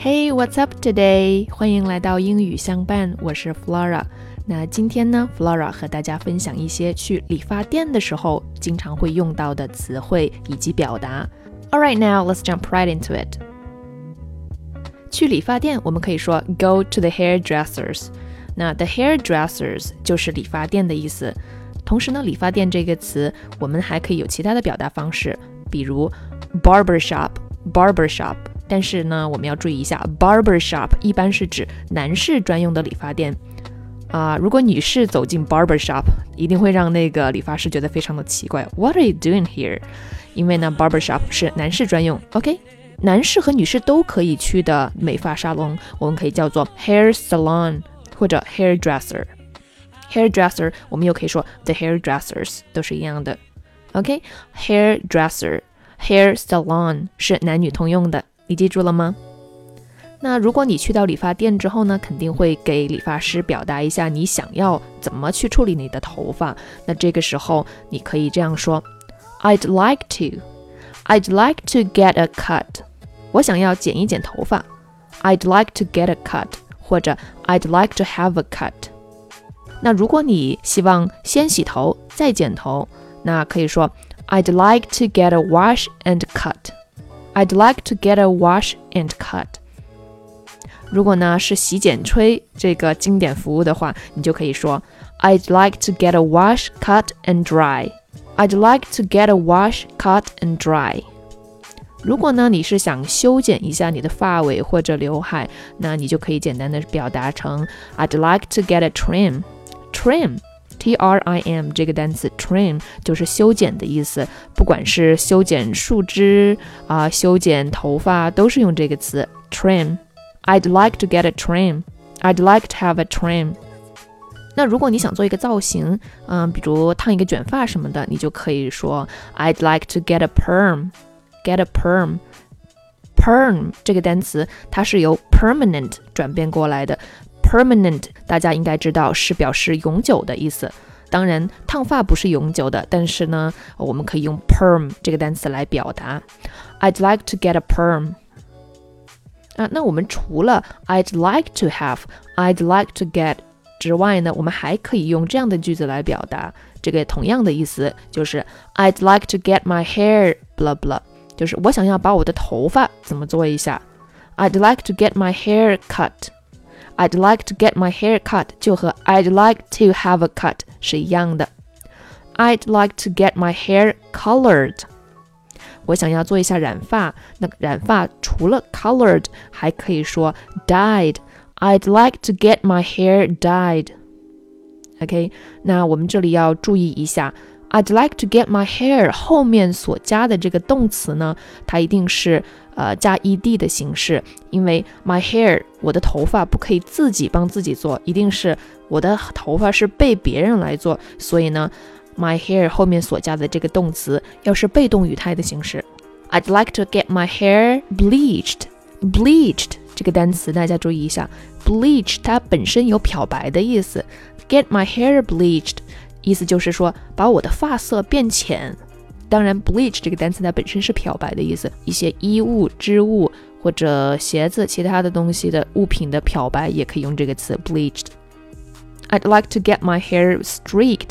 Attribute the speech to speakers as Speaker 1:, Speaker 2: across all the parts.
Speaker 1: Hey, what's up today? 欢迎来到英语相伴，我是 Flora。那今天呢，Flora 和大家分享一些去理发店的时候经常会用到的词汇以及表达。All right, now let's jump right into it. 去理发店，我们可以说 go to the hairdressers。那 the hairdressers 就是理发店的意思。同时呢，理发店这个词，我们还可以有其他的表达方式，比如 barber shop，barber shop。但是呢，我们要注意一下，barber shop 一般是指男士专用的理发店啊。如果女士走进 barber shop，一定会让那个理发师觉得非常的奇怪。What are you doing here？因为呢，barber shop 是男士专用。OK，男士和女士都可以去的美发沙龙，我们可以叫做 hair salon 或者 hairdresser。hairdresser 我们又可以说 the hairdressers 都是一样的。OK，hairdresser，hair salon 是男女通用的。你记住了吗？那如果你去到理发店之后呢，肯定会给理发师表达一下你想要怎么去处理你的头发。那这个时候你可以这样说：I'd like to, I'd like to get a cut。我想要剪一剪头发。I'd like to get a cut，或者 I'd like to have a cut。那如果你希望先洗头再剪头，那可以说 I'd like to get a wash and cut。I'd like to get a wash and cut。如果呢是洗剪吹这个经典服务的话，你就可以说 I'd like to get a wash, cut and dry。I'd like to get a wash, cut and dry。如果呢你是想修剪一下你的发尾或者刘海，那你就可以简单的表达成 I'd like to get a trim。trim T R I M 这个单词 trim 就是修剪的意思，不管是修剪树枝啊，修剪头发，都是用这个词 trim。I'd like to get a trim. I'd like to have a trim. 那如果你想做一个造型，嗯，比如烫一个卷发什么的，你就可以说 I'd like to get a perm. Get a perm. Perm 这个单词它是由 permanent 转变过来的。Permanent，大家应该知道是表示永久的意思。当然，烫发不是永久的，但是呢，我们可以用 perm 这个单词来表达。I'd like to get a perm。啊，那我们除了 I'd like to have、I'd like to get 之外呢，我们还可以用这样的句子来表达这个同样的意思，就是 I'd like to get my hair blah blah，就是我想要把我的头发怎么做一下。I'd like to get my hair cut。I'd like to get my hair cut 就和 I'd like to have a cut 是一样的。I'd like to get my hair colored。我想要做一下染发，那染发除了 colored 还可以说 dyed。I'd like to get my hair dyed。OK，那我们这里要注意一下 ，I'd like to get my hair 后面所加的这个动词呢，它一定是呃，加 ed 的形式，因为 my hair 我的头发不可以自己帮自己做，一定是我的头发是被别人来做，所以呢，my hair 后面所加的这个动词要是被动语态的形式。I'd like to get my hair bleached. Bleached 这个单词大家注意一下，bleach 它本身有漂白的意思，get my hair bleached 意思就是说把我的发色变浅。当然，bleach 这个单词它本身是漂白的意思，一些衣物、织物或者鞋子、其他的东西的物品的漂白也可以用这个词 bleached。I'd like to get my hair streaked。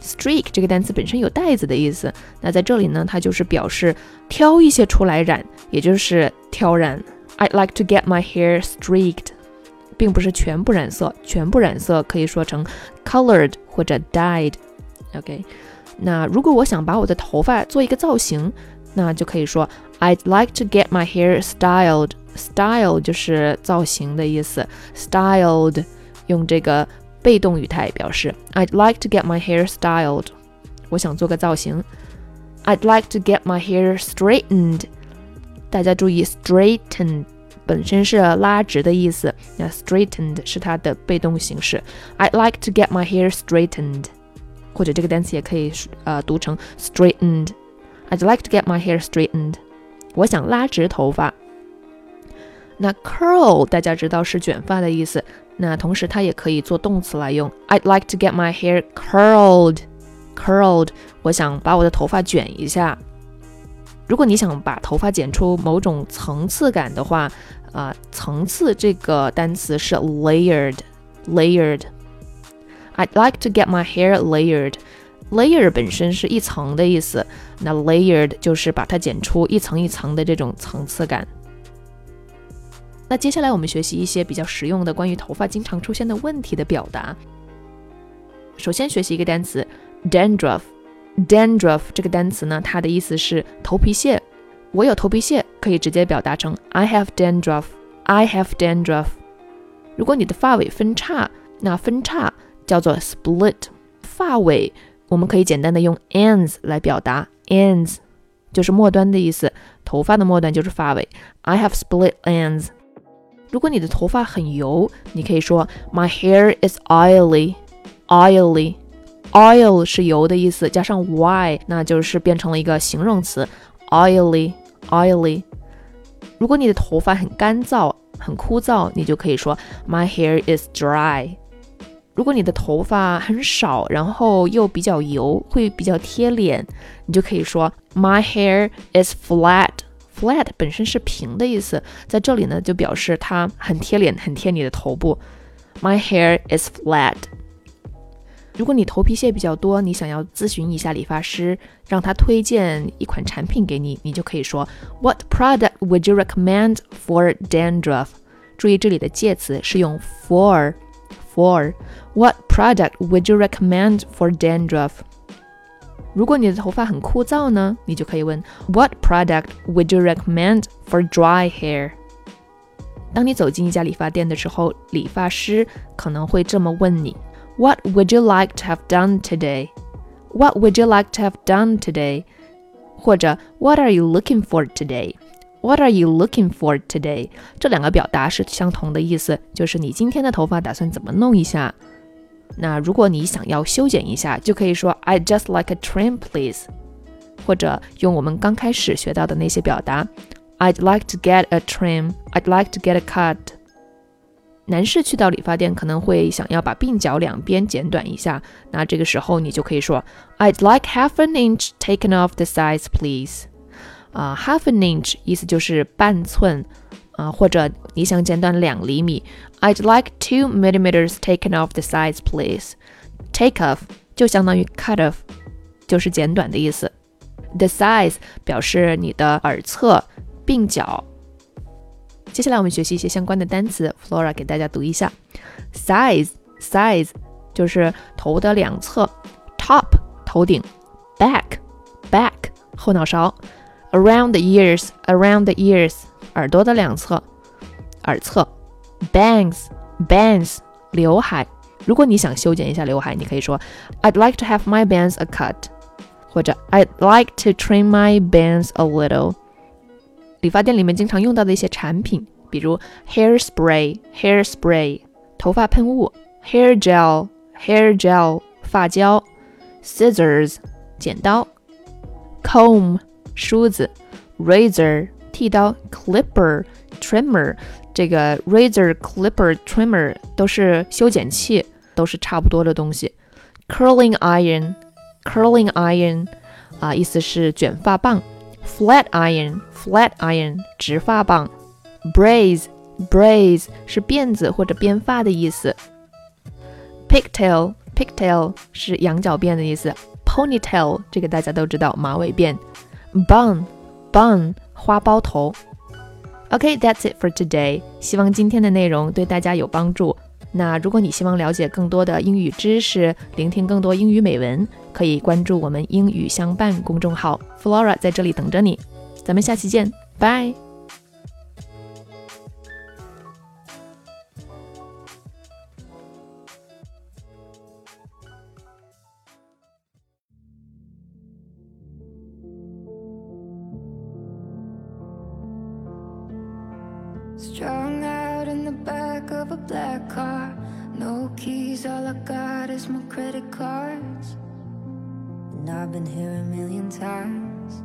Speaker 1: streak 这个单词本身有带子的意思，那在这里呢，它就是表示挑一些出来染，也就是挑染。I'd like to get my hair streaked，并不是全部染色，全部染色可以说成 colored 或者 dyed。OK。那如果我想把我的头发做一个造型，那就可以说 I'd like to get my hair styled。Style 就是造型的意思，styled 用这个被动语态表示。I'd like to get my hair styled。我想做个造型。I'd like to get my hair straightened。大家注意，straighten 本身是拉直的意思，那 straightened 是它的被动形式。I'd like to get my hair straightened。或者这个单词也可以呃读成 straightened。I'd like to get my hair straightened。我想拉直头发。那 curl 大家知道是卷发的意思，那同时它也可以做动词来用。I'd like to get my hair curled。curled，我想把我的头发卷一下。 如果你想把头发剪出某种层次感的话，啊，层次这个单词是 layered，layered。I'd like to get my hair layered。layer 本身是一层的意思，那 layered 就是把它剪出一层一层的这种层次感。那接下来我们学习一些比较实用的关于头发经常出现的问题的表达。首先学习一个单词 dandruff。Dandruff 这个单词呢，它的意思是头皮屑。我有头皮屑，可以直接表达成 I have dandruff。I have dandruff。如果你的发尾分叉，那分叉叫做 split。发尾我们可以简单的用 ends 来表达，ends 就是末端的意思，头发的末端就是发尾。I have split ends。如果你的头发很油，你可以说 My hair is oily。oily。Oil 是油的意思，加上 y，那就是变成了一个形容词，oily oily。如果你的头发很干燥、很枯燥，你就可以说 My hair is dry。如果你的头发很少，然后又比较油，会比较贴脸，你就可以说 My hair is flat。flat 本身是平的意思，在这里呢就表示它很贴脸，很贴你的头部。My hair is flat。如果你头皮屑比较多，你想要咨询一下理发师，让他推荐一款产品给你，你就可以说 What product would you recommend for dandruff？注意这里的介词是用 for。For what product would you recommend for dandruff？如果你的头发很枯燥呢，你就可以问 What product would you recommend for dry hair？当你走进一家理发店的时候，理发师可能会这么问你。what would you like to have done today? What would you like to have done today? 或者 What are you looking for today? What are you looking for today? 这两个表达是相同的意思，就是你今天的头发打算怎么弄一下。那如果你想要修剪一下，就可以说 I just like a trim, please。或者用我们刚开始学到的那些表达，I'd like to get a trim. I'd like to get a cut. 男士去到理发店可能会想要把鬓角两边剪短一下，那这个时候你就可以说，I'd like half an inch taken off the sides, please。啊，half an inch 意思就是半寸，啊，或者你想剪短两厘米，I'd like two millimeters taken off the sides, please。Take off 就相当于 cut off，就是剪短的意思。The size 表示你的耳侧、鬓角。接下来我们学习一些相关的单词，Flora 给大家读一下。Size，size 就是头的两侧，top 头顶，back，back 后脑勺，around the ears，around the ears 耳朵的两侧，耳侧，bangs，bangs 刘海。如果你想修剪一下刘海，你可以说 I'd like to have my bangs a cut，或者 I'd like to trim my bangs a little。理发店里面经常用到的一些产品，比如 hair spray hair spray 头发喷雾，hair gel hair gel 发胶，scissors 剪刀，comb 梳子，razor 剃刀，clipper trimmer 这个 razor clipper trimmer 都是修剪器，都是差不多的东西。curling iron curling iron 啊，意思是卷发棒。 Flat iron, flat iron，直发棒。Braids, braids 是辫子或者编发的意思。Pigtail, pigtail 是羊角辫的意思。Ponytail 这个大家都知道，马尾辫。Bun, bun 花苞头。Okay, that's it for today. 希望今天的内容对大家有帮助。 那如果你希望了解更多的英语知识，聆听更多英语美文，可以关注我们英语相伴公众号，Flora 在这里等着你。咱们下期见，拜。Strung out in the back of a black car. keys, all I got is my credit cards. And I've been here a million times.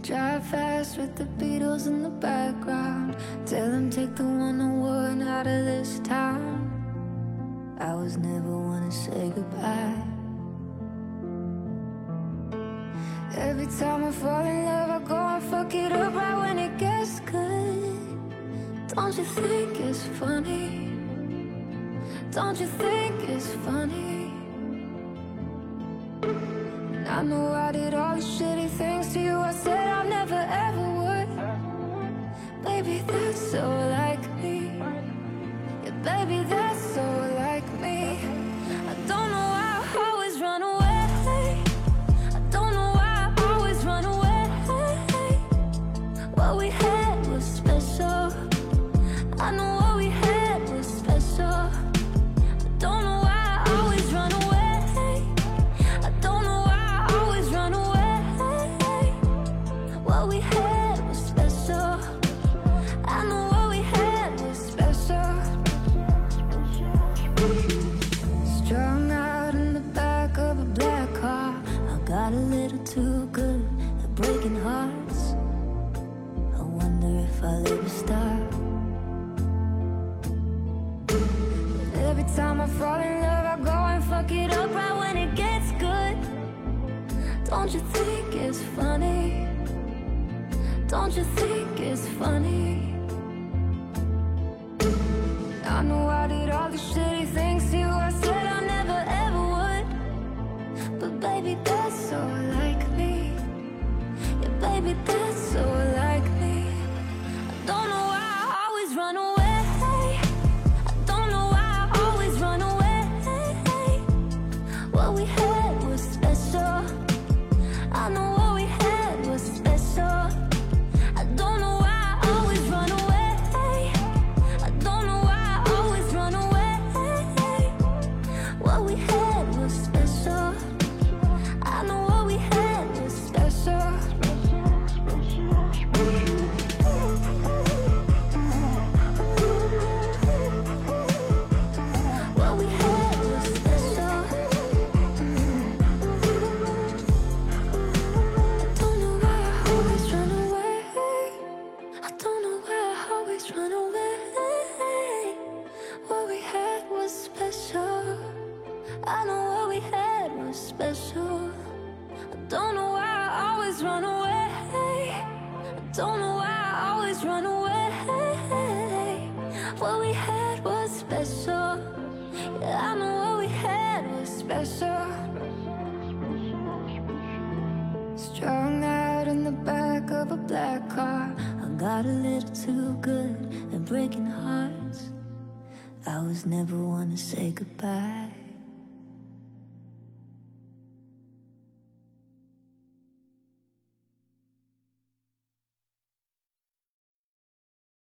Speaker 1: Drive fast with the Beatles in the background. Tell them take the 101 out of this town. I was never one to say goodbye.
Speaker 2: Every time I fall in love, I go and fuck it up right when it gets good. Don't you think it's funny? Don't you think it's funny? And I know I did all the shitty things to you. I said I never ever would. Baby, that's so like me. Yeah, baby, that's our little star. Every time I fall in love, I go and fuck it up right when it gets good. Don't you think it's funny? Don't you think it's funny? I know I did all the shitty things you were. special. Strung out in the back of a black car. I got a little too good at breaking hearts. I was never one to say goodbye.